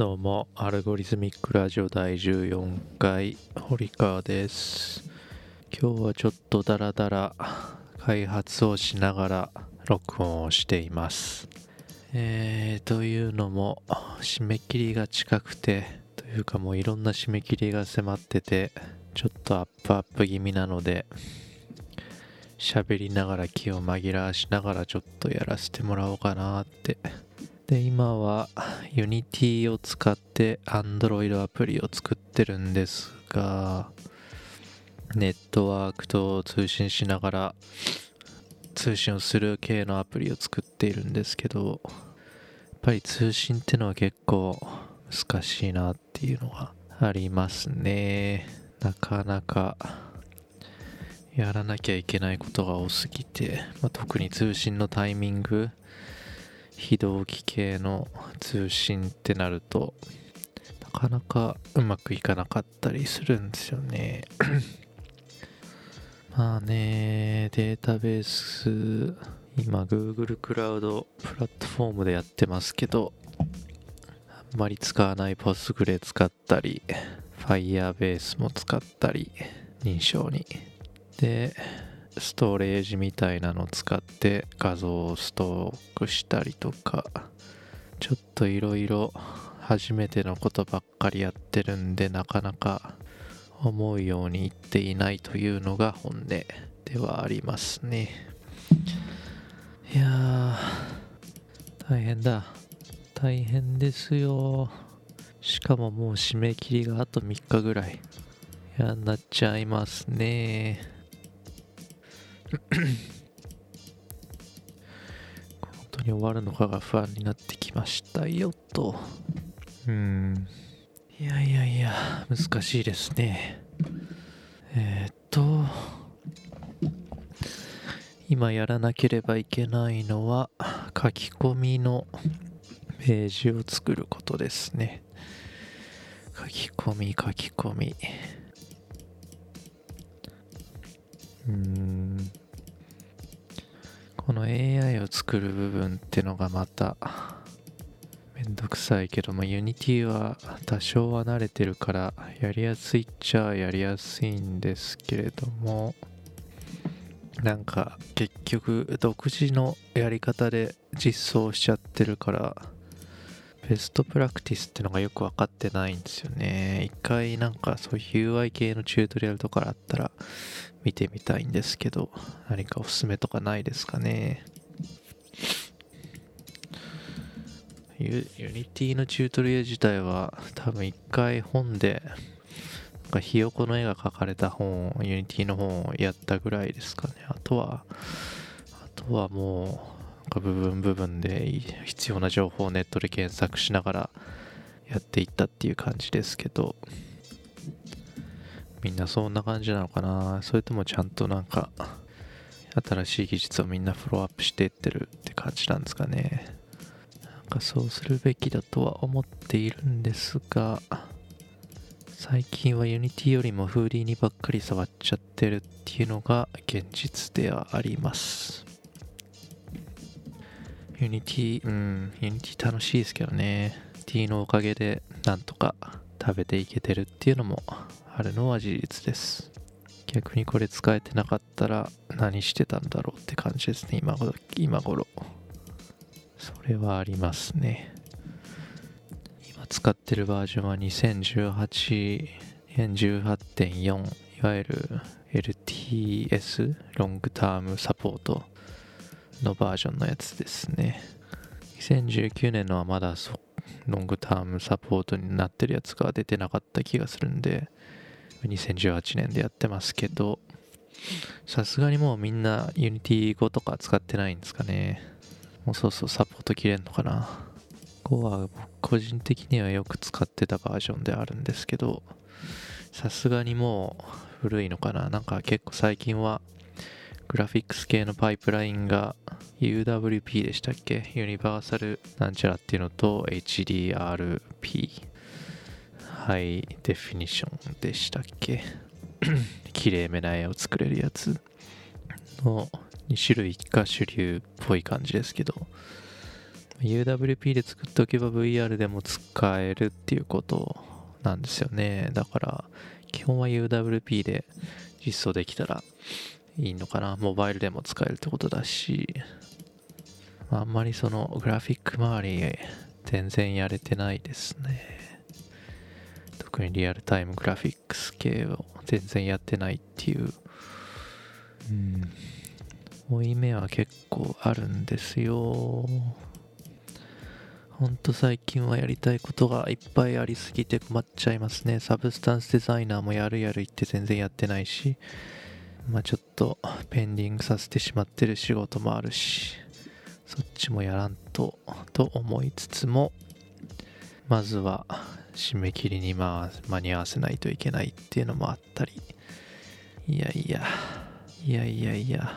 どうも、アルゴリズミックラジオ第14回、堀川です。今日はちょっとダラダラ開発をしながら録音をしています。えー、というのも、締め切りが近くて、というかもういろんな締め切りが迫ってて、ちょっとアップアップ気味なので、喋りながら気を紛らわしながらちょっとやらせてもらおうかなってで今は Unity を使って Android アプリを作ってるんですがネットワークと通信しながら通信をする系のアプリを作っているんですけどやっぱり通信ってのは結構難しいなっていうのがありますね。なかなかやらなきゃいけないことが多すぎて、まあ、特に通信のタイミング非同期系の通信ってなるとなかなかうまくいかなかったりするんですよね。まあねデータベース今 Google クラウドプラットフォームでやってますけどあんまり使わない Postgre 使ったり Firebase も使ったり認証に。でストレージみたいなのを使って画像をストックしたりとかちょっといろいろ初めてのことばっかりやってるんでなかなか思うようにいっていないというのが本音ではありますね。いや大変だ。大変ですよ。しかももう締め切りがあと3日ぐらい。やんなっちゃいますね。本当に終わるのかが不安になってきましたよと。うん。いやいやいや難しいですね。えー、っと今やらなければいけないのは書き込みのページを作ることですね。書き込み書き込み。うーんこの AI を作る部分ってのがまためんどくさいけども Unity は多少は慣れてるからやりやすいっちゃやりやすいんですけれどもなんか結局独自のやり方で実装しちゃってるからベストプラクティスってのがよく分かってないんですよね。一回なんかそういう UI 系のチュートリアルとかあったら見てみたいんですけど何かおすすめとかないですかね。ユニティのチュートリアル自体は多分一回本でなんかひよこの絵が描かれた本ユニティの本をやったぐらいですかね。あとはあとはもう部分部分で必要な情報をネットで検索しながらやっていったっていう感じですけど。みんなそんな感じなのかな？それともちゃんとなんか新しい技術をみんなフォローアップしていってるって感じなんですかね？なんかそうするべきだとは思っているんですが最近は Unity よりもフーディーにばっかり触っちゃってるっていうのが現実ではあります。ユニティ、うん、ユニティ楽しいですけどね。T のおかげでなんとか食べていけてるっていうのもあるのは事実です。逆にこれ使えてなかったら何してたんだろうって感じですね、今頃。今頃それはありますね。今使ってるバージョンは2018年18.4いわゆる LTS long term supportのバージョンのやつですね。2019年のはまだロングタームサポートになってるやつが出てなかった気がするんで、2018年でやってますけど、さすがにもうみんな Unity 5とか使ってないんですかね。もうそうそうサポート切れんのかな。5は僕個人的にはよく使ってたバージョンであるんですけど、さすがにもう古いのかな。なんか結構最近はグラフィックス系のパイプラインが UWP でしたっけ？ユニバーサルなんちゃらっていうのと HDRP ハイデフィニッションでしたっけ？綺麗めな絵を作れるやつの2種類が主流っぽい感じですけど。UWP で作っておけば VR でも使えるっていうことなんですよね。だから基本は UWP で実装できたらいいのかな？モバイルでも使えるってことだし。あんまりそのグラフィック周り全然やれてないですね。特にリアルタイムグラフィックス系を全然やってないっていう。うん。負い目は結構あるんですよ。ほんと最近はやりたいことがいっぱいありすぎて困っちゃいますね。サブスタンスデザイナーもやるやる言って全然やってないしまあちょっとペンディングさせてしまってる仕事もあるしそっちもやらんとと思いつつもまずは締め切りにまあ間に合わせないといけないっていうのもあったり。いやいやいやいやいや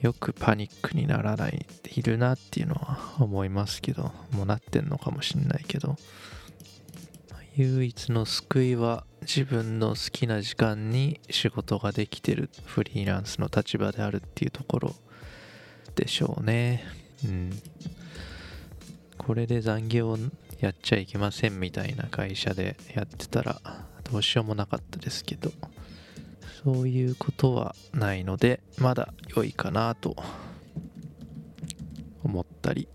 よくパニックにならないいるなっていうのは思いますけどもうなってんのかもしんないけど。唯一の救いは自分の好きな時間に仕事ができてるフリーランスの立場であるっていうところでしょうね。うん。これで残業やっちゃいけませんみたいな会社でやってたらどうしようもなかったですけど。そういうことはないのでまだ良いかなと思ったり。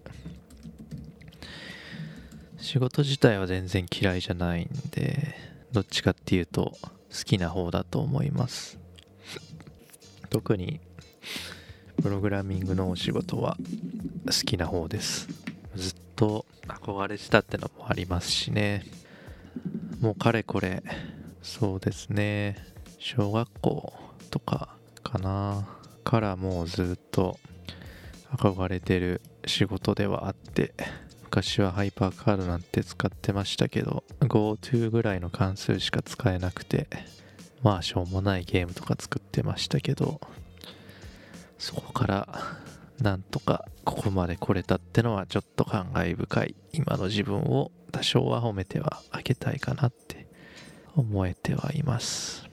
仕事自体は全然嫌いじゃないんでどっちかっていうと好きな方だと思います。特にプログラミングのお仕事は好きな方です。ずっと憧れてたってのもありますしね。もうかれこれそうですね。小学校とかかな。からもうずっと憧れてる仕事ではあって昔はハイパーカードなんて使ってましたけど GoTo ぐらいの関数しか使えなくてまあしょうもないゲームとか作ってましたけどそこからなんとかここまで来れたってのはちょっと感慨深い。今の自分を多少は褒めてはあげたいかなって思えてはいます。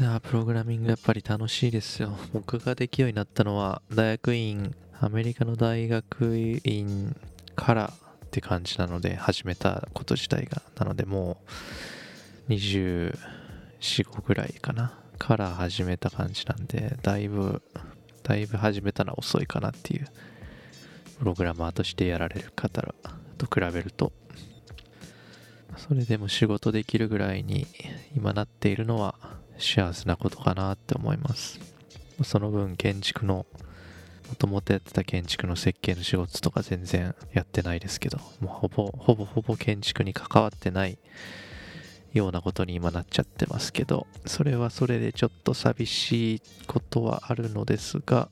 いやプログラミングやっぱり楽しいですよ。僕ができるようになったのは大学院アメリカの大学院からって感じなので始めたこと自体が。なのでもう245ぐらいかな。から始めた感じなんでだいぶだいぶ始めたのは遅いかなっていう。プログラマーとしてやられる方と比べると。それでも仕事できるぐらいに今なっているのは幸せなことかなって思います。その分建築のもともとやってた建築の設計の仕事とか全然やってないですけどもうほぼほぼほぼ建築に関わってないようなことに今なっちゃってますけどそれはそれでちょっと寂しいことはあるのですが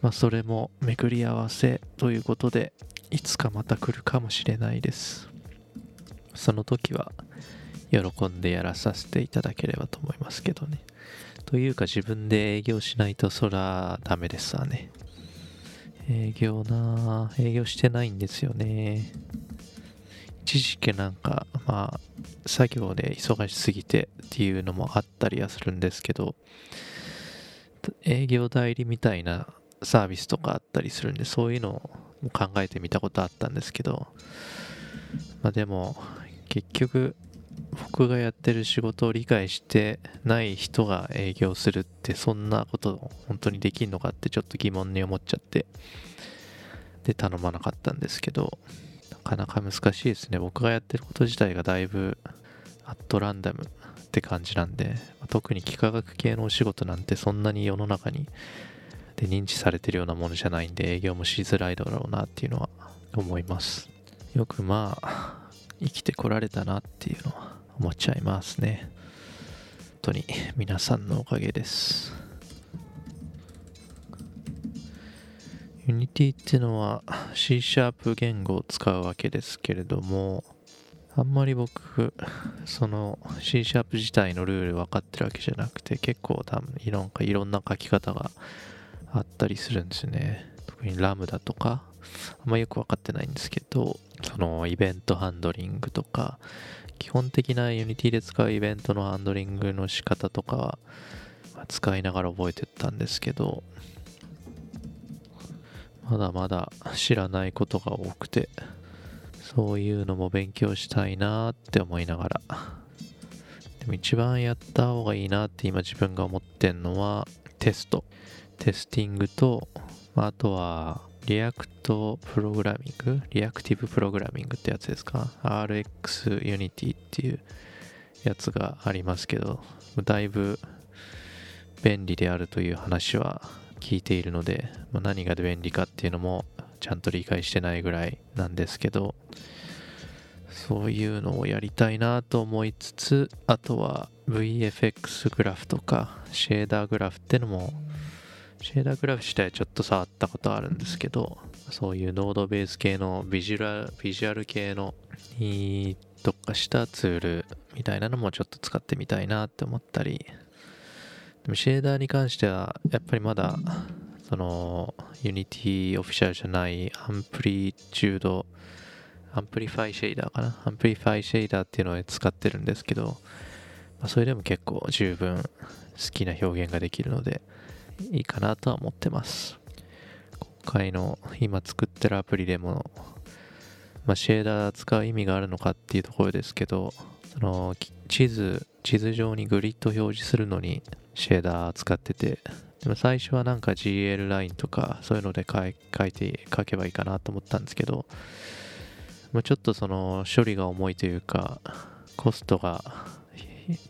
まあそれも巡り合わせということでいつかまた来るかもしれないです。その時は喜んでやらさせていただければと思いますけどね。というか自分で営業しないとそらダメですわね。営業な営業してないんですよね。一時期なんかまあ作業で忙しすぎてっていうのもあったりはするんですけど営業代理みたいなサービスとかあったりするんでそういうのを考えてみたことあったんですけどまあでも結局僕がやってる仕事を理解してない人が営業するってそんなこと本当にできんのかってちょっと疑問に思っちゃって。で頼まなかったんですけどなかなか難しいですね。僕がやってること自体がだいぶアットランダムって感じなんで特に幾何学系のお仕事なんてそんなに世の中にで認知されてるようなものじゃないんで営業もしづらいだろうなっていうのは思います。よくまあ生きてこられたなっていうのは思っちゃいますね。本当に皆さんのおかげです。Unity っていうのは C シャープ言語を使うわけですけれどもあんまり僕その C シャープ自体のルール分かってるわけじゃなくて結構多分いろんいろんな書き方があったりするんですね。特にラムダとかあんまよく分かってないんですけどそのイベントハンドリングとか基本的な Unity で使うイベントのハンドリングの仕方とかは使いながら覚えてったんですけどまだまだ知らないことが多くてそういうのも勉強したいなって思いながら。でも一番やった方がいいなって今自分が思ってんのはテスト。テスティングとあとは react programming？ reactive programming ってやつですか？RX Unity っていうやつがありますけどだいぶ便利であるという話は聞いているので、ま、何が便利かっていうのもちゃんと理解してないぐらいなんですけどそういうのをやりたいなと思いつつあとは VFX グラフとかシェーダーグラフってのもシェーダーグラフ自体ちょっと触ったことあるんですけどそういうノードベース系のビジュアルビジュアル系のに特化したツールみたいなのもちょっと使ってみたいなって思ったり。でもシェーダーに関してはやっぱりまだその Unity オフィシャルじゃない Amplitude Amplify Shader かな？ Amplify Shader っていうのを使ってるんですけど、まあ、それでも結構十分好きな表現ができるのでいいかなとは思ってます。今回の今作ってるアプリでも、まあ、シェーダー使う意味があるのかっていうところですけどその地図地図上にグリッド表示するのにシェーダー使っててでも最初はなんか GL ラインとかそういうので書いて書けばいいかなと思ったんですけど、まあ、ちょっとその処理が重いというかコストが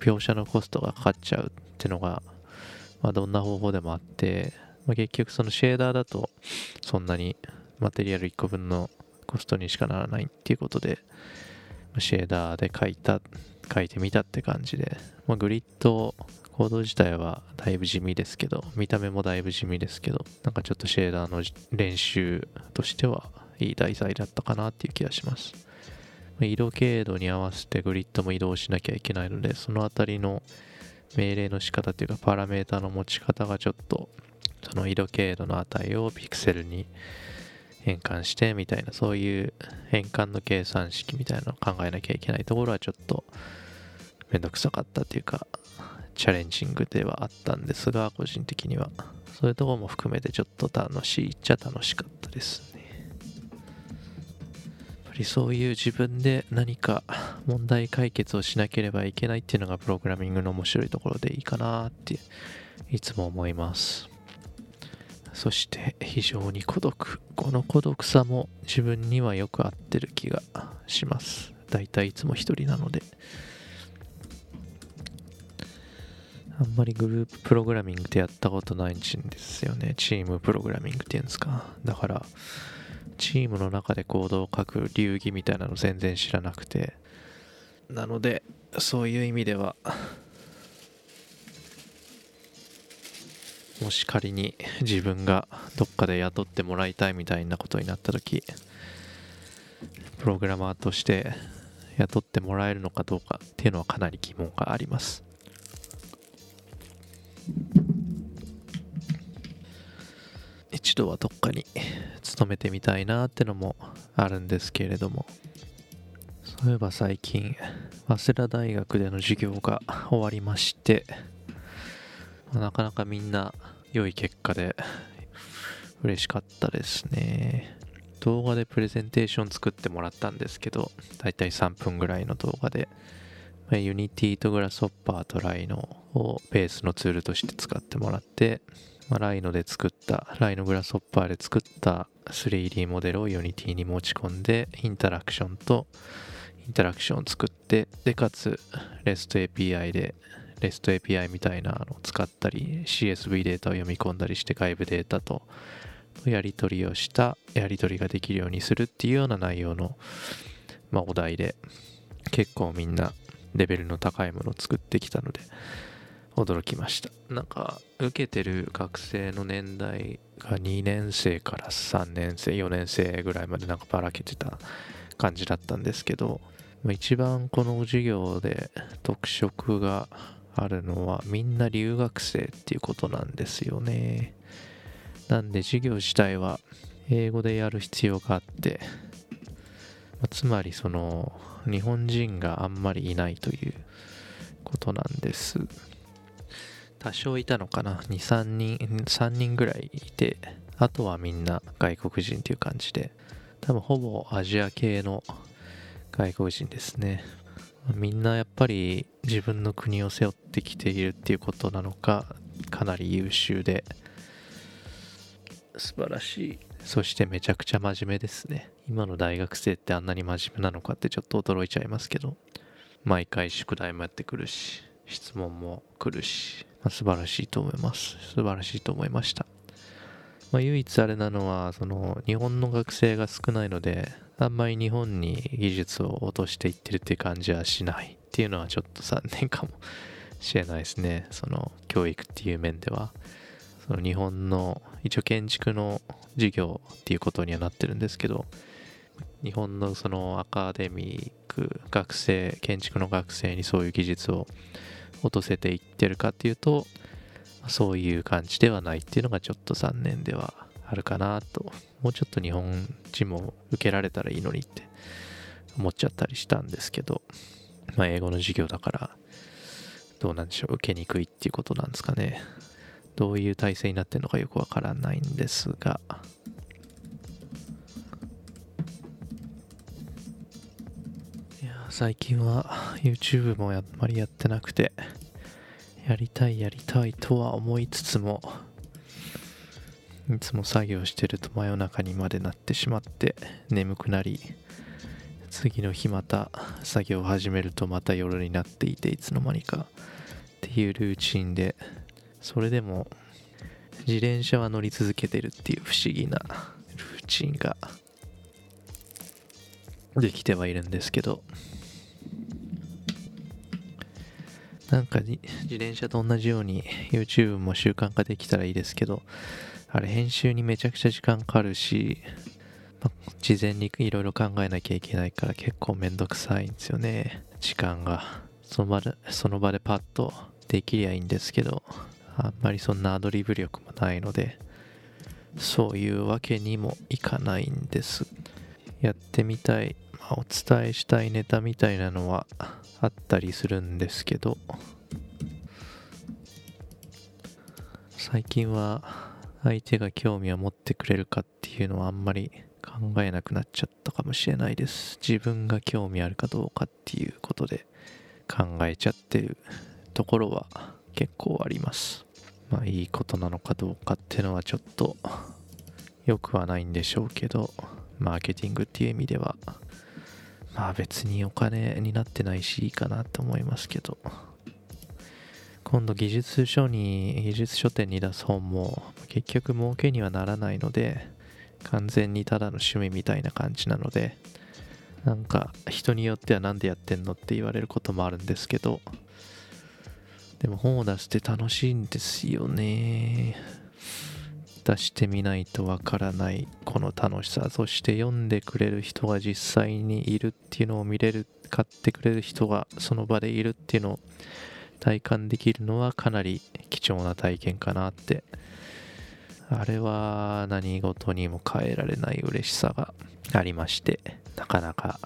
描写のコストがかかっちゃうっていうのが、まあ、どんな方法でもあって、まあ、結局そのシェーダーだとそんなにマテリアル1個分のコストにしかならないっていうことでまシェーダーで書いた書いてみたって感じで、まあ、グリッドコード自体はだいぶ地味ですけど、見た目もだいぶ地味ですけど、なんかちょっとシェーダーの練習としてはいい題材だったかなっていう気がします。色経度に合わせてグリッドも移動しなきゃいけないので、そのあたりの命令の仕方というかパラメータの持ち方がちょっとその色経度の値をピクセルに変換してみたいなそういう変換の計算式みたいなのを考えなきゃいけないところはちょっとめんどくさかったというかチャレンジングではあったんですが、個人的には。そういうところも含めてちょっと楽しいっちゃ楽しかったです。りそういう自分で何か問題解決をしなければいけないっていうのがプログラミングの面白いところでいいかなっていつも思います。そして非常に孤独。この孤独さも自分にはよく合ってる気がします。だいたいいつも一人なので。あんまりグループプログラミングってやったことないんですよね。チームプログラミングっていうんですか。だから、チームの中でコードを書く流儀みたいなの全然知らなくて。なので、そういう意味では、もし仮に自分がどっかで雇ってもらいたいみたいなことになった時、プログラマーとして雇ってもらえるのかどうかっていうのはかなり疑問があります。度はどっかに勤めてみたいなってのもあるんですけれども。そういえば最近早稲田大学での授業が終わりましてなかなかみんな良い結果で嬉しかったですね。動画でプレゼンテーション作ってもらったんですけどだいたい3分ぐらいの動画でユニティとグラスホッパーとライノをベースのツールとして使ってもらって、まあ、ライノで作った、ライノグラスホッパーで作った 3D モデルをユニティに持ち込んで、インタラクションとインタラクションを作って、で、かつ REST API で REST API みたいなのを使ったり、CSV データを読み込んだりして外部データとやり取りをしたやり取りができるようにするっていうような内容の、まあ、お題で結構みんなレベルの高いものを作ってきたので驚きましたなんか受けてる学生の年代が2年生から3年生4年生ぐらいまでなんかばらけてた感じだったんですけど一番この授業で特色があるのはみんな留学生っていうことなんですよねなんで授業自体は英語でやる必要があってつまりその日本人があんまりいないということなんです。多少いたのかな ?2、3人、3人ぐらいいて、あとはみんな外国人っていう感じで。多分ほぼアジア系の外国人ですね。みんなやっぱり自分の国を背負ってきているっていうことなのかかなり優秀で。素晴らしい。そしてめちゃくちゃ真面目ですね。今の大学生ってあんなに真面目なのかってちょっと驚いちゃいますけど。毎回宿題もやってくるし。質問も来るし、まあ、素晴らしいと思います。素晴らしいと思いました。まあ、唯一あれなのはその日本の学生が少ないのであんまり日本に技術を落としていってるって感じはしないっていうのはちょっと残念かも。しれないですね。その教育っていう面では。その日本の一応建築の授業っていうことにはなってるんですけど日本のそのアカデミック学生建築の学生にそういう技術を落とせていってるかっていうとそういう感じではないっていうのがちょっと残念ではあるかなと。もうちょっと日本人も受けられたらいいのにって思っちゃったりしたんですけどまあ英語の授業だからどうなんでしょう受けにくいっていうことなんですかね。どういう体制になってるのかよくわからないんですが最近は YouTube もあんまりやってなくてやりたいやりたいとは思いつつもいつも作業してると真夜中にまでなってしまって眠くなり次の日また作業を始めるとまた夜になっていていつの間にかっていうルーチンでそれでも自転車は乗り続けてるっていう不思議なルーチンができてはいるんですけどなんか自転車と同じように YouTube も習慣化できたらいいですけど、あれ編集にめちゃくちゃ時間かかるし、ま事前にいろいろ考えなきゃいけないから結構めんどくさいんですよね。時間が。その場で、その場でパッとできりゃいいんですけど、あんまりそんなアドリブ力もないので、そういうわけにもいかないんです。やってみたい、お伝えしたいネタみたいなのはあったりするんですけど最近は相手が興味を持ってくれるかっていうのはあんまり考えなくなっちゃったかもしれないです。自分が興味あるかどうかっていうことで考えちゃってるところは結構あります。まあいいことなのかどうかっていうのはちょっと良くはないんでしょうけどマーケティングっていう意味ではまあ別にお金になってないしいいかなと思いますけど。今度技術書に技術書店に出す本も結局儲けにはならないので完全にただの趣味みたいな感じなのでなんか人によっては何でやってんのって言われることもあるんですけど。でも本を出して楽しいんですよね。出してみないとわからないこの楽しさそして読んでくれる人が実際にいるっていうのを見れる買ってくれる人がその場でいるっていうのを体感できるのはかなり貴重な体験かなってあれは何事にも変えられない嬉しさがありましてなかなか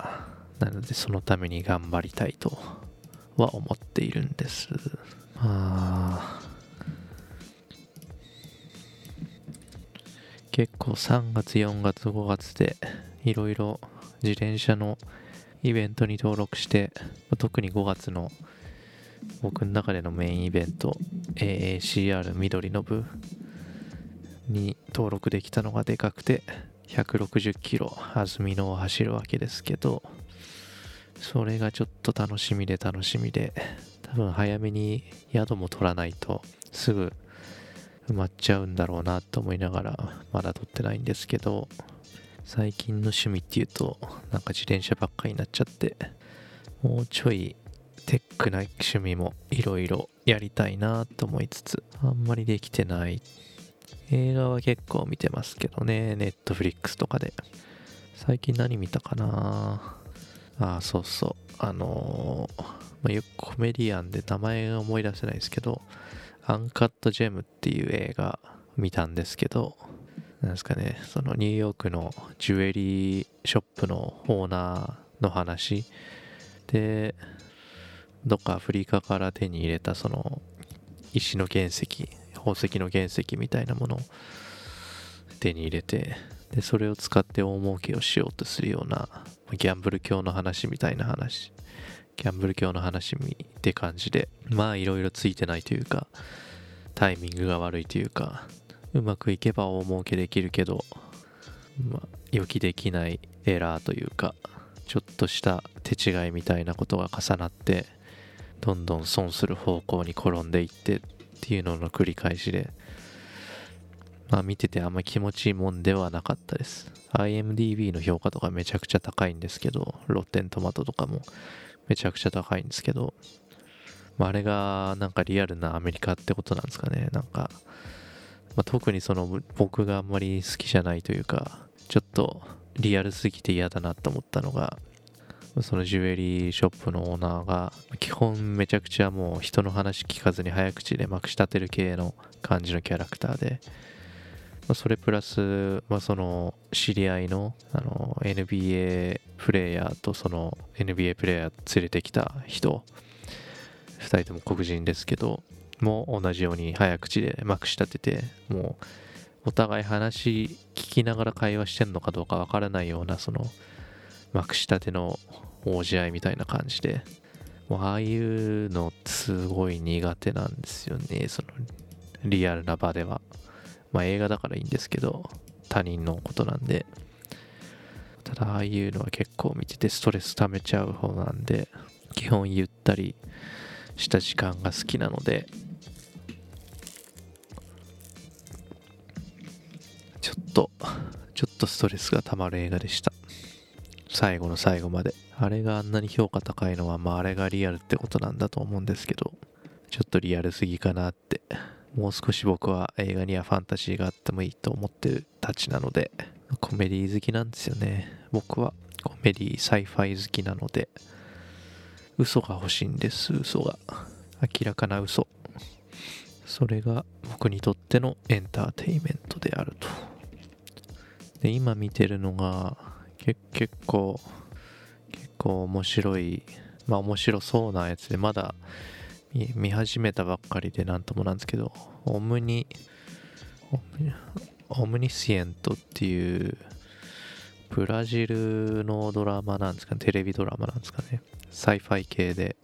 なのでそのために頑張りたいとは思っているんですまあ結構3月4月5月でいろいろ自転車のイベントに登録して特に5月の僕の中でのメインイベント AACR 緑の部に登録できたのがでかくて160キロ安曇野を走るわけですけどそれがちょっと楽しみで楽しみで多分早めに宿も取らないとすぐ埋まっちゃうんだろうなと思いながらまだ撮ってないんですけど最近の趣味っていうとなんか自転車ばっかりになっちゃってもうちょいテックな趣味もいろいろやりたいなと思いつつあんまりできてない。映画は結構見てますけどねネットフリックスとかで。最近何見たかな？ああそうそう。あのー、まあ、よくコメディアンで名前が思い出せないですけどアンカットジェムっていう映画見たんですけど、なんですかね、そのニューヨークのジュエリーショップのオーナーの話。で、どっかアフリカから手に入れたその石の原石、宝石の原石みたいなものを手に入れてでそれを使って大儲けをしようとするようなギャンブル教の話みたいな話。ギャンブル教の話って感じでまあいろいろついてないというかタイミングが悪いというかうまくいけば大儲けできるけど、まあ、予期できないエラーというかちょっとした手違いみたいなことが重なってどんどん損する方向に転んでいってっていうのの繰り返しでまあ見ててあんま気持ちいいもんではなかったです。IMDB の評価とかめちゃくちゃ高いんですけどロッテントマトとかもめちゃくちゃ高いんですけど、まあ、あれがなんかリアルなアメリカってことなんですかね。なんか、まあ、特にその僕があんまり好きじゃないというかちょっとリアルすぎて嫌だなと思ったのがそのジュエリーショップのオーナーが基本めちゃくちゃもう人の話聞かずに早口でまくし立てる系の感じのキャラクターでまあ、それプラス、まあ、その知り合いのあの NBA プレイヤーとその NBA プレイヤー連れてきた人。2人とも黒人ですけども同じように早口でまくし立ててもうお互い話聞きながら会話してんのかどうかわからないようなそのまくし立ての応じ合いみたいな感じで。もうああいうのすごい苦手なんですよねそのリアルな場では。まあ映画だからいいんですけど、他人のことなんで、ただああいうのは結構見ててストレス溜めちゃう方なんで、基本ゆったりした時間が好きなので、ちょっと、ちょっとストレスが溜まる映画でした。最後の最後まで。あれがあんなに評価高いのは、まああれがリアルってことなんだと思うんですけど、ちょっとリアルすぎかなってもう少し僕は映画にはファンタジーがあってもいいと思ってるたちなので、コメディ好きなんですよね。僕はコメディ、 sci-fi 好きなので、嘘が欲しいんです、嘘が。明らかな嘘。それが僕にとってのエンターテインメントであると。で、今見てるのが、結構、結構面白い、まあ面白そうなやつで、まだ見始めたばっかりでなんともなんですけど、オムニ、オムニシエントっていうブラジルのドラマなんですかね、テレビドラマなんですかね。sci-fi 系で、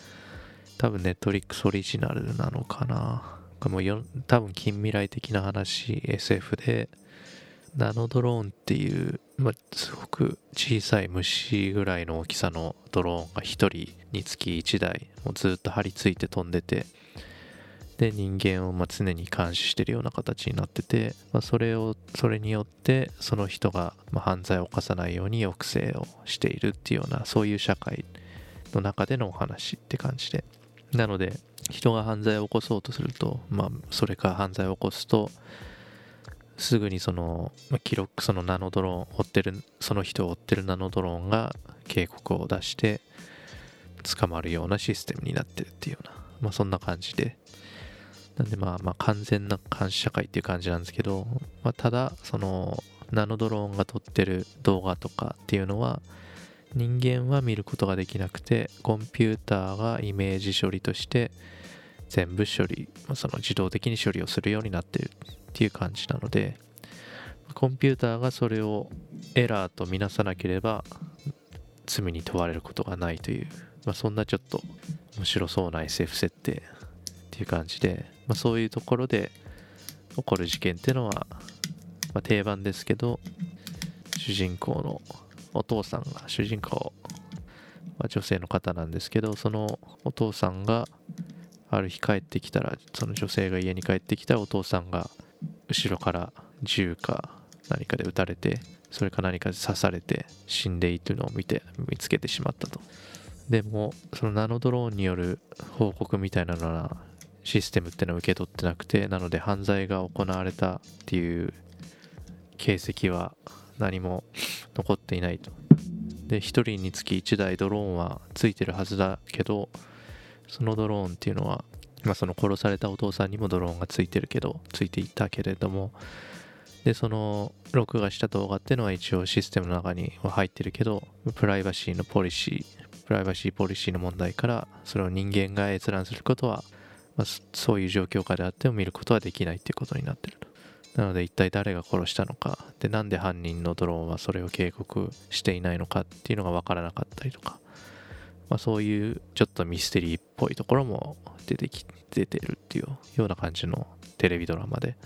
多分 Netflix オリジナルなのかな。もうよ多分近未来的な話、SF で、ナノドローンっていう、まあ、すごく小さい虫ぐらいの大きさのドローンが1人につき1台もうずっと張り付いて飛んでてで人間をま常に監視してるような形になってて、まあ、それをそれによってその人がま犯罪を犯さないように抑制をしているっていうようなそういう社会の中でのお話って感じで。なので人が犯罪を起こそうとするとまあそれか犯罪を起こすとすぐにその記録そのナノドローン追ってるその人を追ってるナノドローンが警告を出して捕まるようなシステムになってるっていうようなまあそんな感じで。なんでまあまあ完全な監視社会っていう感じなんですけど、まあ、ただそのナノドローンが撮ってる動画とかっていうのは人間は見ることができなくてコンピューターがイメージ処理として全部処理その自動的に処理をするようになってる。っていう感じなのでコンピューターがそれをエラーとみなさなければ罪に問われることがないという、まあ、そんなちょっと面白そうな SF 設定っていう感じで、まあ、そういうところで起こる事件っていうのは、まあ、定番ですけど主人公のお父さんが主人公は女性の方なんですけどそのお父さんがある日帰ってきたらその女性が家に帰ってきたお父さんが後ろから銃か何かで撃たれてそれか何かで刺されて死んでいるのを見て見つけてしまったと。でもそのナノドローンによる報告みたいなのはシステムってのは受け取ってなくてなので犯罪が行われたっていう形跡は何も残っていないと。で1人につき1台ドローンはついてるはずだけどそのドローンっていうのはまあ、その殺されたお父さんにもドローンがついてるけどついていたけれども。でその録画した動画っていうのは一応システムの中には入ってるけどプライバシーのポリシープライバシーポリシーの問題からそれを人間が閲覧することは、まあ、そういう状況下であっても見ることはできないっていうことになってるなので一体誰が殺したのかでなんで犯人のドローンはそれを警告していないのかっていうのが分からなかったりとか、まあ、そういうちょっとミステリーっぽいところも出てき出てるっていうような感じのテレビドラマで、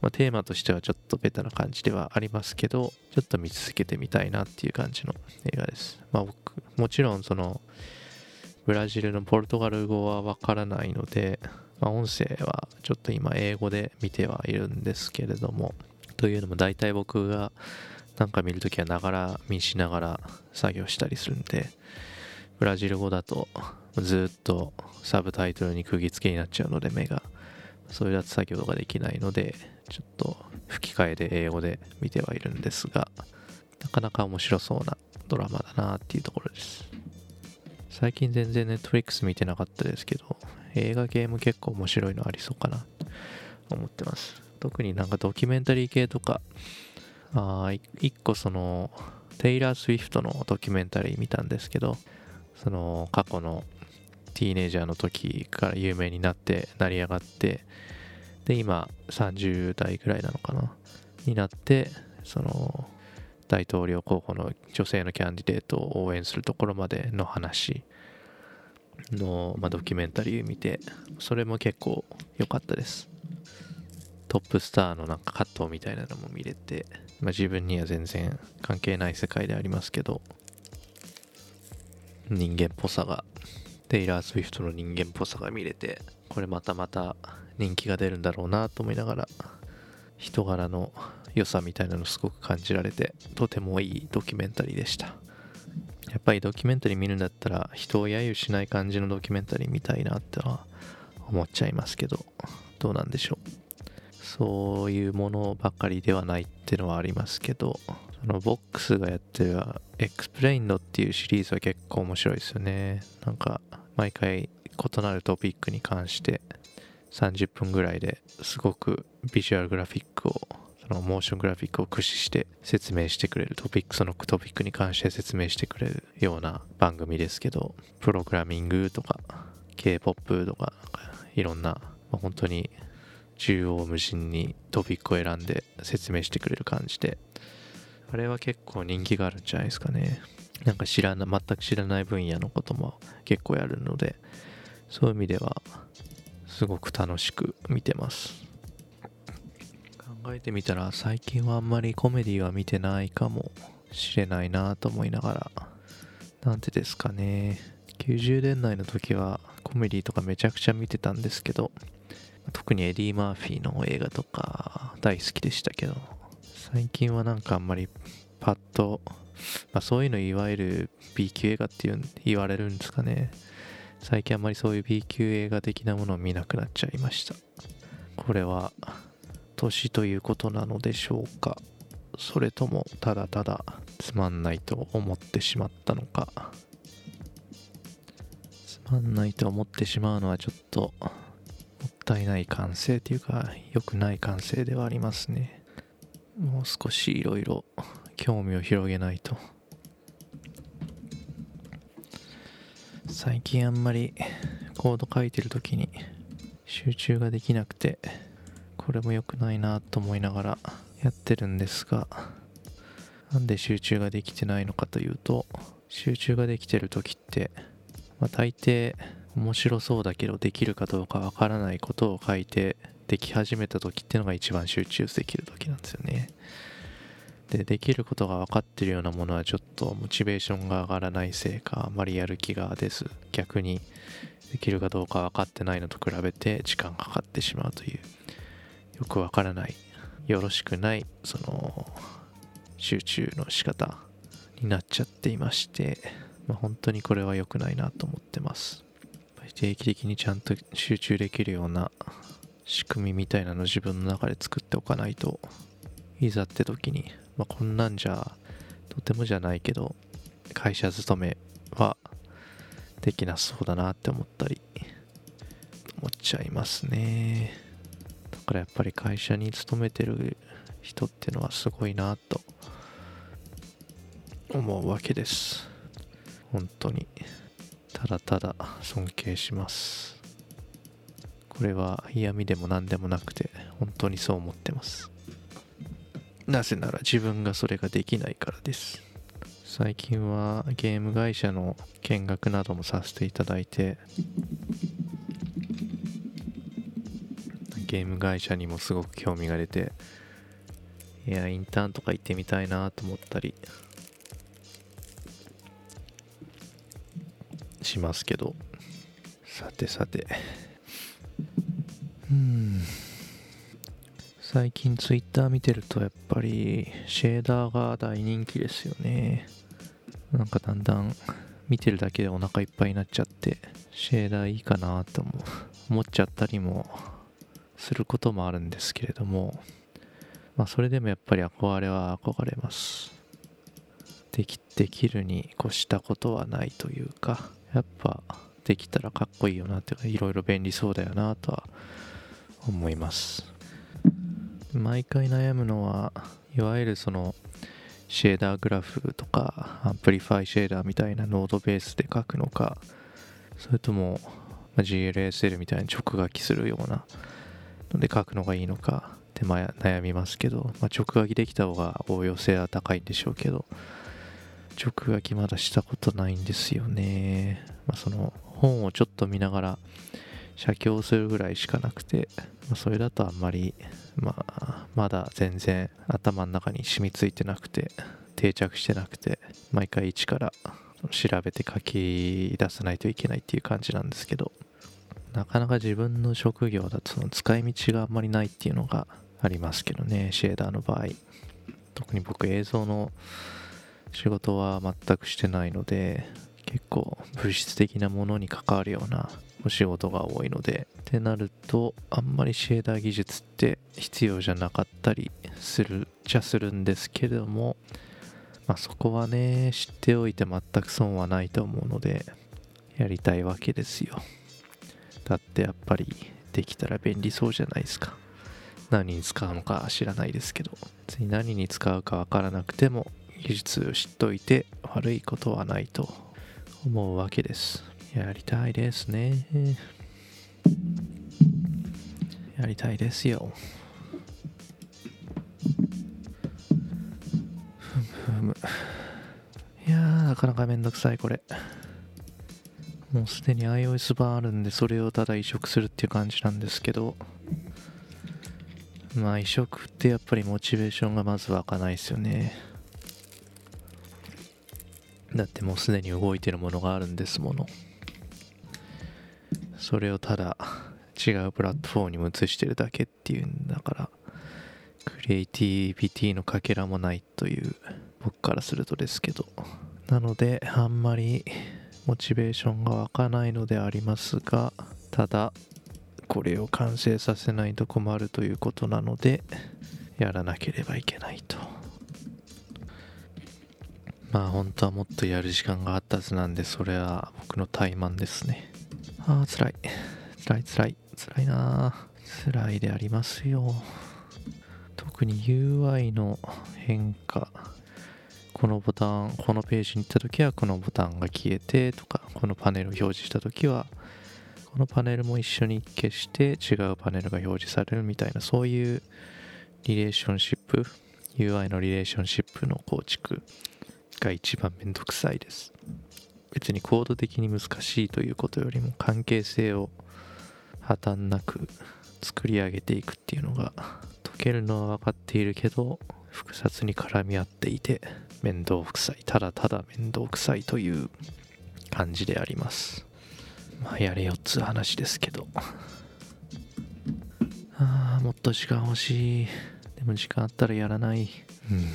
まあ、テーマとしてはちょっとベタな感じではありますけどちょっと見続けてみたいなっていう感じの映画です、まあ、僕もちろんそのブラジルのポルトガル語はわからないのでまあ、音声はちょっと今英語で見てはいるんですけれどもというのも大体僕がなんか見るときはながら見しながら作業したりするんでブラジル語だとずっとサブタイトルに釘付けになっちゃうので目が。そういうやつ作業ができないのでちょっと吹き替えで英語で見てはいるんですがなかなか面白そうなドラマだなっていうところです。最近全然 Netflix 見てなかったですけど映画系も結構面白いのありそうかな。と思ってます。特になんかドキュメンタリー系とか、あ一個その、テイラー・スウィフトのドキュメンタリー見たんですけど、その過去のティーネイジャーの時から有名になって成り上がって、で、今30代ぐらいなのかな？になって、その大統領候補の女性のキャンディデートを応援するところまでの話の、まあ、ドキュメンタリー見てそれも結構良かったです。トップスターのなんかカットみたいなのも見れて、まあ、自分には全然関係ない世界でありますけど人間っぽさがテイラー・スウィフトの人間っぽさが見れてこれまたまた人気が出るんだろうなと思いながら人柄の良さみたいなのすごく感じられてとてもいいドキュメンタリーでした。やっぱりドキュメンタリー見るんだったら人を揶揄しない感じのドキュメンタリー見たいなっては思っちゃいますけどどうなんでしょう。そういうものばかりではないってのはありますけどその Vox がやってる Explained っていうシリーズは結構面白いですよね。なんか毎回異なるトピックに関して30分ぐらいですごくビジュアルグラフィックをそのモーショングラフィックを駆使して説明してくれるトピックそのトピックに関して説明してくれるような番組ですけどプログラミングとか K-POP とかいろんな、まあ、本当に縦横無尽にトピックを選んで説明してくれる感じであれは結構人気があるんじゃないですかね。なんか知らな全く知らない分野のことも結構やるのでそういう意味ではすごく楽しく見てます。考えてみたら最近はあんまりコメディは見てないかもしれないなと思いながら。なんてですかね。90年代の時はコメディとかめちゃくちゃ見てたんですけど特にエディ・マーフィーの映画とか大好きでしたけど最近はなんかあんまりパッと、まあ、そういうのいわゆる B 級映画っていう言われるんですかね。最近あんまりそういう B 級映画的なものを見なくなっちゃいました。これは年ということなのでしょうか。それともただただつまんないと思ってしまったのか。つまんないと思ってしまうのはちょっともったいない感性というか良くない感性ではありますね。もう少しいろいろ興味を広げないと。最近あんまりコード書いてる時に集中ができなくてこれも良くないなと思いながらやってるんですがなんで集中ができてないのかというと集中ができてる時って、まあ、大抵面白そうだけどできるかどうかわからないことを書いてでき始めた時っていうのが一番集中できる時なんですよね。でできることが分かってるようなものはちょっとモチベーションが上がらないせいかあまりやる気が出ず逆にできるかどうか分かってないのと比べて時間かかってしまうというよくわからないよろしくないその集中の仕方になっちゃっていまして、まあ、本当にこれは良くないなと思ってます。定期的にちゃんと集中できるような仕組みみたいなの自分の中で作っておかないといざって時に、まあ、こんなんじゃとてもじゃないけど会社勤めはできなそうだなって思ったり思っちゃいますね。だからやっぱり会社に勤めてる人っていうのはすごいなと思うわけです。本当に。ただただ尊敬します。これは嫌味でも何でもなくて本当にそう思ってます。なぜなら自分がそれができないからです。最近はゲーム会社の見学などもさせていただいてゲーム会社にもすごく興味が出ていやインターンとか行ってみたいなと思ったりしますけど。さてさて。うん。最近ツイッター見てるとやっぱりシェーダーが大人気ですよね。なんかだんだん見てるだけでお腹いっぱいになっちゃってシェーダーいいかなとも思っちゃったりもすることもあるんですけれども。まあそれでもやっぱり憧れは憧れます。できできるに越したことはないというかやっぱできたらかっこいいよなっていうかいろいろ便利そうだよなとは思います。毎回悩むのはいわゆるその Shader Graph とか Amplify Shader みたいなノードベースで書くのかそれとも GLSL みたいに直書きするようなので書くのがいいのかって悩みますけど、まあ、直書きできた方が応用性は高いんでしょうけど直書きまだしたことないんですよね、まあ、その本をちょっと見ながら写経するぐらいしかなくて、ま、それだとあんまり、まあ、まだ全然頭の中に染みついてなくて定着してなくて毎回一から調べて書き出さないといけないっていう感じなんですけどなかなか自分の職業だとその使い道があんまりないっていうのがありますけどねシェーダーの場合。特に僕映像の仕事は全くしてないので結構物質的なものに関わるようなお仕事が多いのでってなるとあんまりシェーダー技術って必要じゃなかったりするじゃするんですけれどもまあそこはね知っておいて全く損はないと思うのでやりたいわけですよ。だってやっぱりできたら便利そうじゃないですか。何に使うのか知らないですけど別に何に使うかわからなくても技術を知っといて悪いことはないと思うわけです。やりたいですね。やりたいですよ。ふむふむ。いやーなかなかめんどくさいこれ。もうすでに iOS 版あるんでそれをただ移植するっていう感じなんですけど。まあ移植ってやっぱりモチベーションがまず湧かないですよね。だってもうすでに動いてるものがあるんですもの。それをただ違うプラットフォームに移してるだけっていうんだからクリエイティビティのかけらもないという僕からするとですけど。なのであんまりモチベーションが湧かないのでありますがただこれを完成させないと困るということなのでやらなければいけないと。まあ本当はもっとやる時間があったはずなんでそれは僕の怠慢ですね。ああ辛い。辛い辛い。辛いな辛いでありますよ。特に UI の変化。このボタンこのページに行った時はこのボタンが消えてとかこのパネルを表示した時はこのパネルも一緒に消して違うパネルが表示されるみたいなそういうリレーションシップ UI のリレーションシップの構築が一番めんどくさいです。別にコード的に難しいということよりも関係性を破綻なく作り上げていくっていうのが解けるのは分かっているけど複雑に絡み合っていて面倒くさい。ただただ面倒くさいという感じであります。まあやれよっつう話ですけど。ああもっと時間欲しい。でも時間あったらやらない。うん。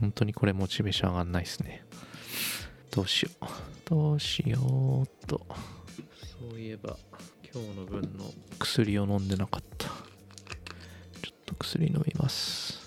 本当にこれモチベーション上がんないですねどうしよう。どうしようと。そういえば今日の分の薬を飲んでなかった。ちょっと薬飲みます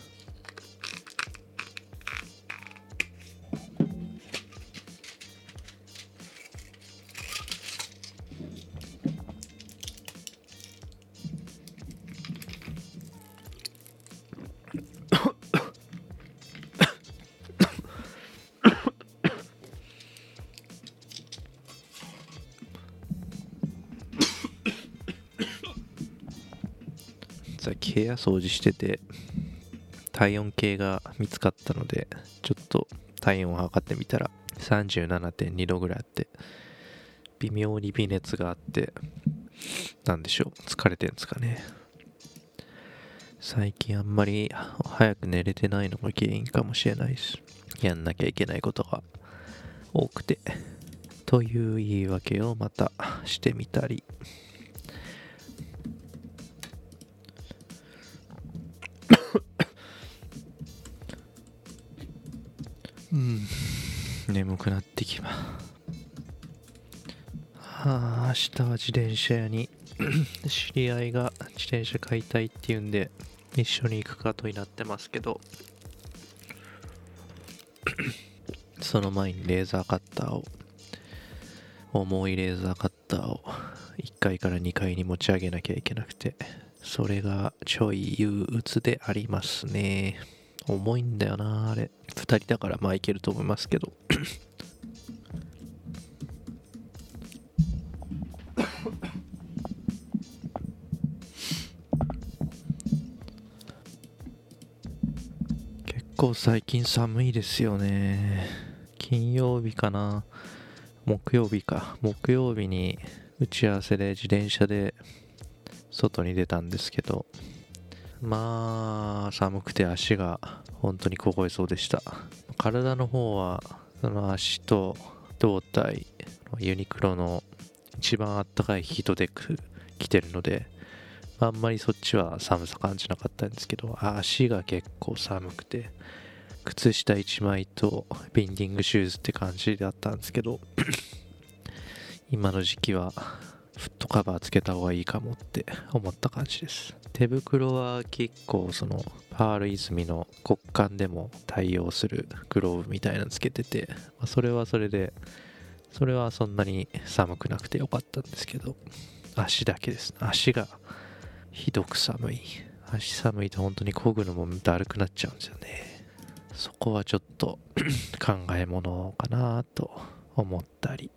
部屋掃除してて体温計が見つかったのでちょっと体温を測ってみたら37.2度ぐらいあって微妙に微熱があってなんでしょう。疲れてるんですかね。最近あんまり早く寝れてないのが原因かもしれないです。やんなきゃいけないことが多くて。という言い訳をまたしてみたり。自転車屋に 知り合いが自転車買いたいっていうんで一緒に行くことになってますけど その前にレーザーカッターを重いレーザーカッターを1階から2階に持ち上げなきゃいけなくてそれがちょい憂鬱でありますね。重いんだよなあれ。2人だからまあいけると思いますけど。構最近寒いですよね。金曜日かな。木曜日か。木曜日に打ち合わせで自転車で外に出たんですけど。まあ寒くて足が本当に凍えそうでした。体の方はその足と胴体ユニクロの一番あったかいヒートテック着てるのであんまりそっちは寒さ感じなかったんですけど足が結構寒くて靴下1枚とビンディングシューズって感じだったんですけど 今の時期はフットカバーつけた方がいいかもって思った感じです。手袋は結構そのパール泉の骨幹でも対応するグローブみたいなのつけてて、ま、それはそれでそれはそんなに寒くなくてよかったんですけど足だけです。足がひどく寒い。足寒いと本当に漕ぐのもだるくなっちゃうんですよね。そこはちょっと 考えものかなと思ったり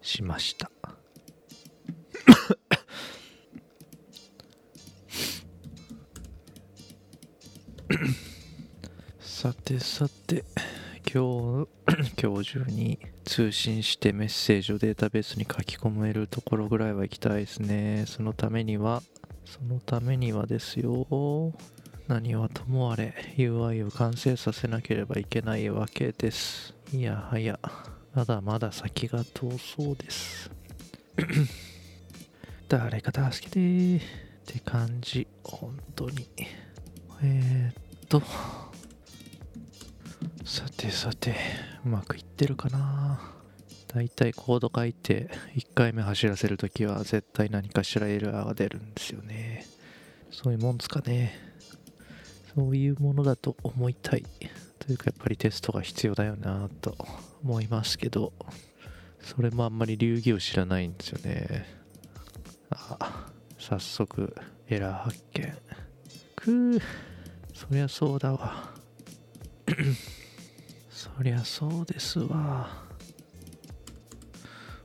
しました。さてさて今日 今日中に通信してメッセージをデータベースに書き込めるところぐらいは行きたいですね。そのためにはそのためにはですよ。何はともあれ UI を完成させなければいけないわけです。いやはやまだまだ先が遠そうです。誰か助けて。ーって感じ。本当に。えー、っと。さてさてうまくいってるかな。だいたいコード書いて1回目走らせるときは絶対何かしらエラーが出るんですよね。そういうもんですかね。そういうものだと思いたい。というかやっぱりテストが必要だよなと思いますけど。それもあんまり流儀を知らないんですよね。あ早速エラー発見。くー。そりゃそうだわ。そりゃそうですわ。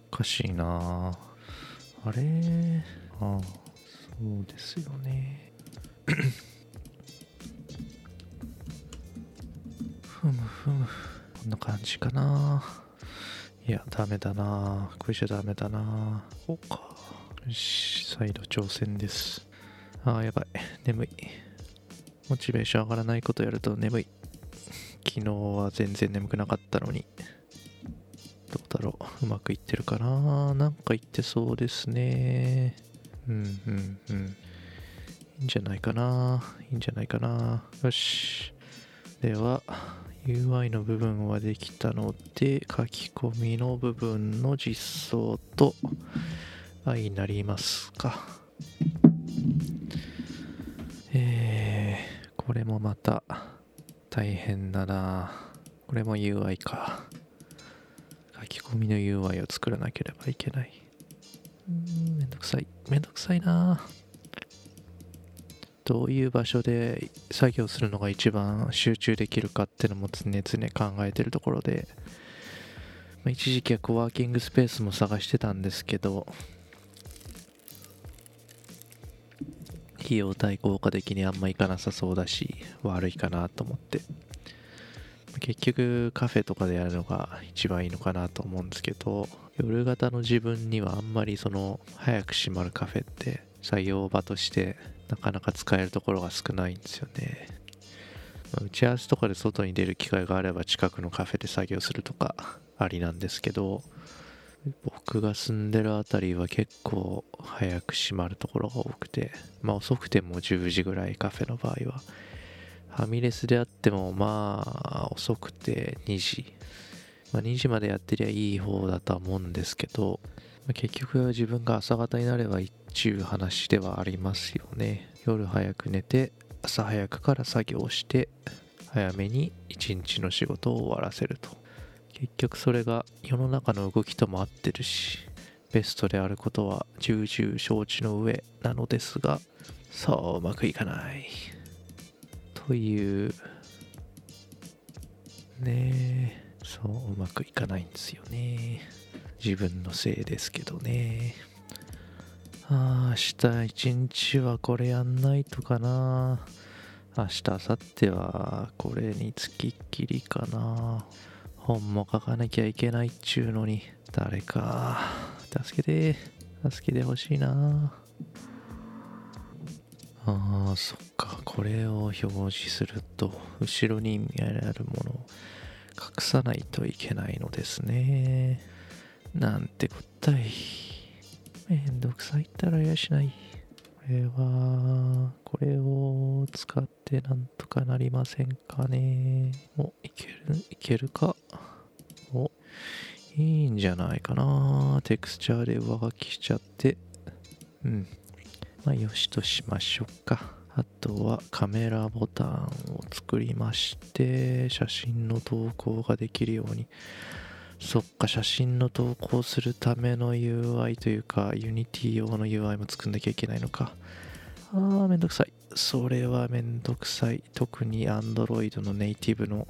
かしいな。あれ？ああそうですよね。ふむふむ。こんな感じかな。いやダメだな。これじゃダメだな。こうか。よし再度挑戦です。あーやばい。眠い。モチベーション上がらないことやると眠い。昨日は全然眠くなかったのに。だろう。うまくいってるかな。なんかいってそうですね。うんうんうん。いいんじゃないかな。いいんじゃないかな。よし。では UI の部分はできたので書き込みの部分の実装と相なりますか。えー、これもまた大変だな。これも UI か。書き込みの UI を作らなければいけない。うんめんどくさい。めんどくさいな。どういう場所で作業するのが一番集中できるかっていうのも常々考えてるところで、まあ、一時期はコワーキングスペースも探してたんですけど費用対効果的にあんまいかなさそうだし悪いかなと思って。結局カフェとかでやるのが一番いいのかなと思うんですけど夜型の自分にはあんまりその早く閉まるカフェって作業場としてなかなか使えるところが少ないんですよね。打ち合わせとかで外に出る機会があれば近くのカフェで作業するとかありなんですけど僕が住んでる辺りは結構早く閉まるところが多くてまあ遅くても10時ぐらいカフェの場合はファミレスであってもまあ遅くて2時、まあ、2時までやってりゃいい方だとは思うんですけど、まあ、結局自分が朝方になれば一中話ではありますよね。夜早く寝て朝早くから作業して早めに一日の仕事を終わらせると。結局それが世の中の動きとも合ってるしベストであることは重々承知の上なのですがそううまくいかない。というねそううまくいかないんですよね。自分のせいですけどね。ああ明日一日はこれやんないとかな。明日明後日はこれにつきっきりかな。本も書かなきゃいけないっちゅうのに。誰か助けて助けてほしいな。あーそっか。これを表示すると後ろに意味あるものを隠さないといけないのですね。なんてこったい。めんどくさいったらやしない。これはこれを使ってなんとかなりませんかね。おいけるいけるか。おいいんじゃないかな。テクスチャーで上書きしちゃって。うん。まあよしとしましょうかあとはカメラボタンを作りまして写真の投稿ができるようにそっか、写真の投稿するための UI というか、Unity 用の UI も作んなきゃいけないのか。あー、めんどくさい。それはめんどくさい。特に Android のネイティブの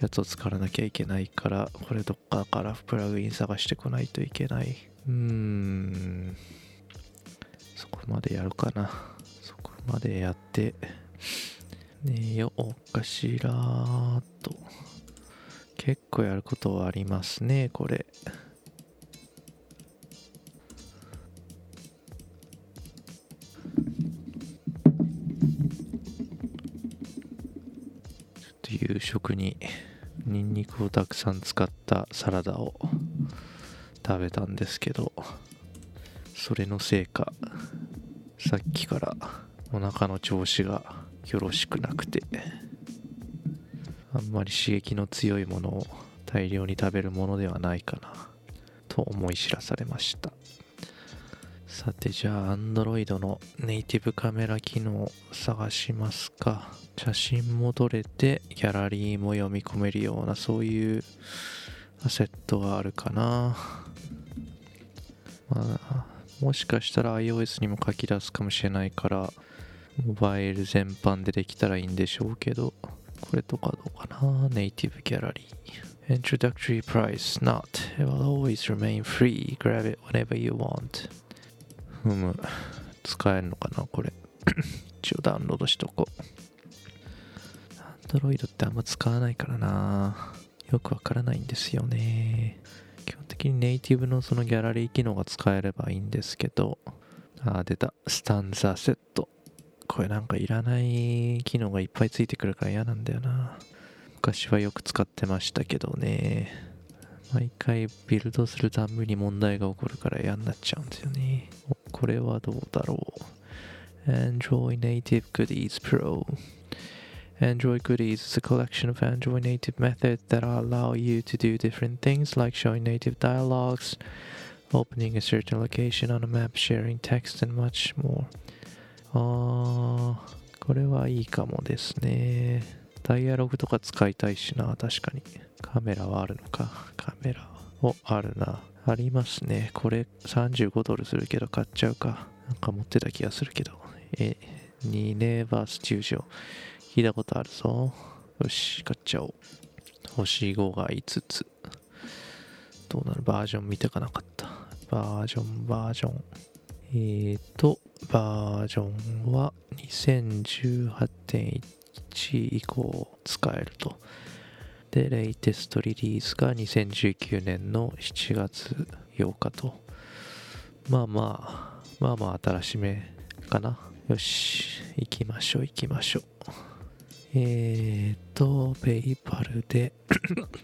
やつを使わなきゃいけないから、これどっかからプラグイン探してこないといけない。うーん。そこまでやるかな。そこまでやって、寝ようかしらーと。結構やることはありますねこれちょっと夕食にニンニクをたくさん使ったサラダを食べたんですけどそれのせいかさっきからお腹の調子がよろしくなくてあんまり刺激の強いものを大量に食べるものではないかなと思い知らされました。さてじゃあ Android のネイティブカメラ機能探しますか。写真も撮れてギャラリーも読み込めるようなそういうアセットがあるかな。まあもしかしたら iOS にも書き出すかもしれないからモバイル全般でできたらいいんでしょうけどこれとかどうかな？ネイティブギャラリー Introductory price not. It will always remain free. Grab it whenever you want. ふむ。使えるのかな？これ。一応ダウンロードしとこう。Android ってあんま使わないからな。よくわからないんですよね。にネイティブのそのギャラリー機能が使えればいいんですけどあ出た。スタンザセット。これなんかいらない機能がいっぱいついてくるから嫌なんだよな。昔はよく使ってましたけどね。毎回ビルドするたんびに問題が起こるから嫌になっちゃうんですよね。これはどうだろう。Android Native Goodies Pro Android Goodies is a collection of Android native methods that allow you to do different things like showing native dialogues, opening a certain location on a map, sharing text, and much more. あー、これはいいかもですね。ダイアログとか使いたいしな、確かに。カメラはあるのか。カメラ。お、あるな。ありますね。これ35ドルするけど買っちゃうか。なんか持ってた気がするけど。え、ニネバース中将。聞いたことあるぞ。よし、買っちゃおう。星5が5つ。どうなる？バージョン見てかなかった。バージョン、バージョン。ええっ、と、バージョンは2018.1以降使えると。で、レイテストリリースが2019年の7月8日と。まあまあ、まあまあ新しめかな。よし、行きましょう行きましょう。えっ、と、ペイパルで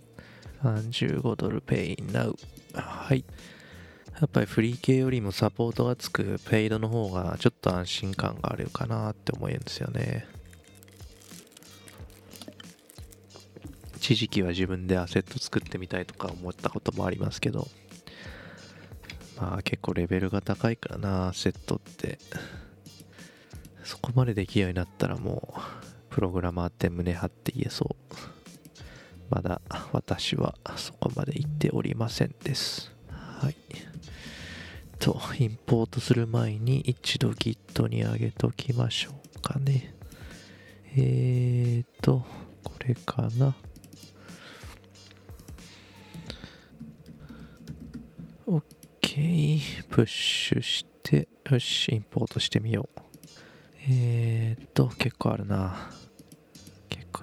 35ドルペイナウ。はい。やっぱりフリー系よりもサポートがつくペイドの方がちょっと安心感があるかなって思えるんですよね。一時期は自分でアセット作ってみたいとか思ったこともありますけど、まあ結構レベルが高いからな、アセットって。そこまでできるようになったらもう、プログラマーって胸張って言えそう。まだ私はそこまで行っておりませんです。はい。と、インポートする前に一度 Git に上げときましょうかね。えーと、これかな。OK。プッシュして、よし、インポートしてみよう。えーと、結構あるな。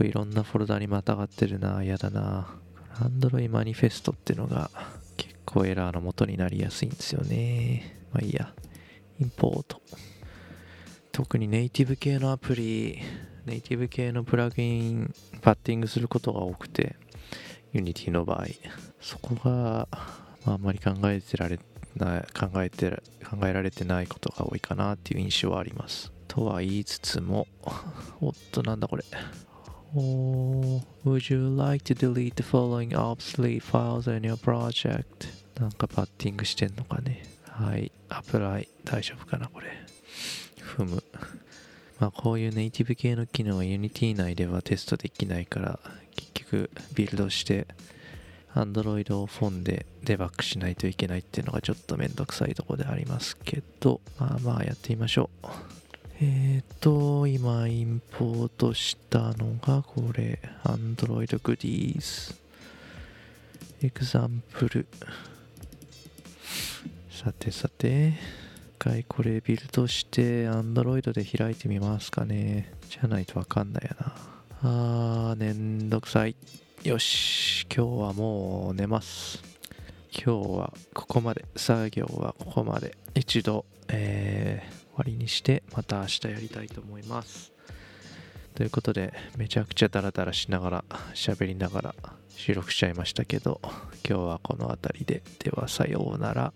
いろんなフォルダにまたがってるな。やだな。Android マニフェストっていうのが結構エラーの元になりやすいんですよね。まあいいや。インポート。特にネイティブ系のアプリ、ネイティブ系のプラグイン、パッティングすることが多くて、Unity の場合、そこが、まあ、あんまり考えてられな、考えて、考えられてないことが多いかなっていう印象はあります。とは言いつつも、おっと、なんだこれ。Oh, would you like to delete the following obsolete files in your project? なんかパッティングしてんのかね。はい。アプライ。大丈夫かなこれ。踏む。まあこういうネイティブ系の機能は Unity 内ではテストできないから、結局ビルドして Android をフォンでデバッグしないといけないっていうのがちょっとめんどくさいとこでありますけど、まあまあやってみましょう。えっ、ー、と、今インポートしたのがこれ、Android Goodies。エグザンプル。さてさて、一回これビルドして Android で開いてみますかね。じゃないとわかんないやな。あー、めんどくさい。よし、今日はもう寝ます。今日はここまで。作業はここまで。一度、えー、わりにしてまた明日やりたいと思います。ということで、めちゃくちゃダラダラしながら、喋りながら収録しちゃいましたけど、今日はこの辺りで。では、さようなら。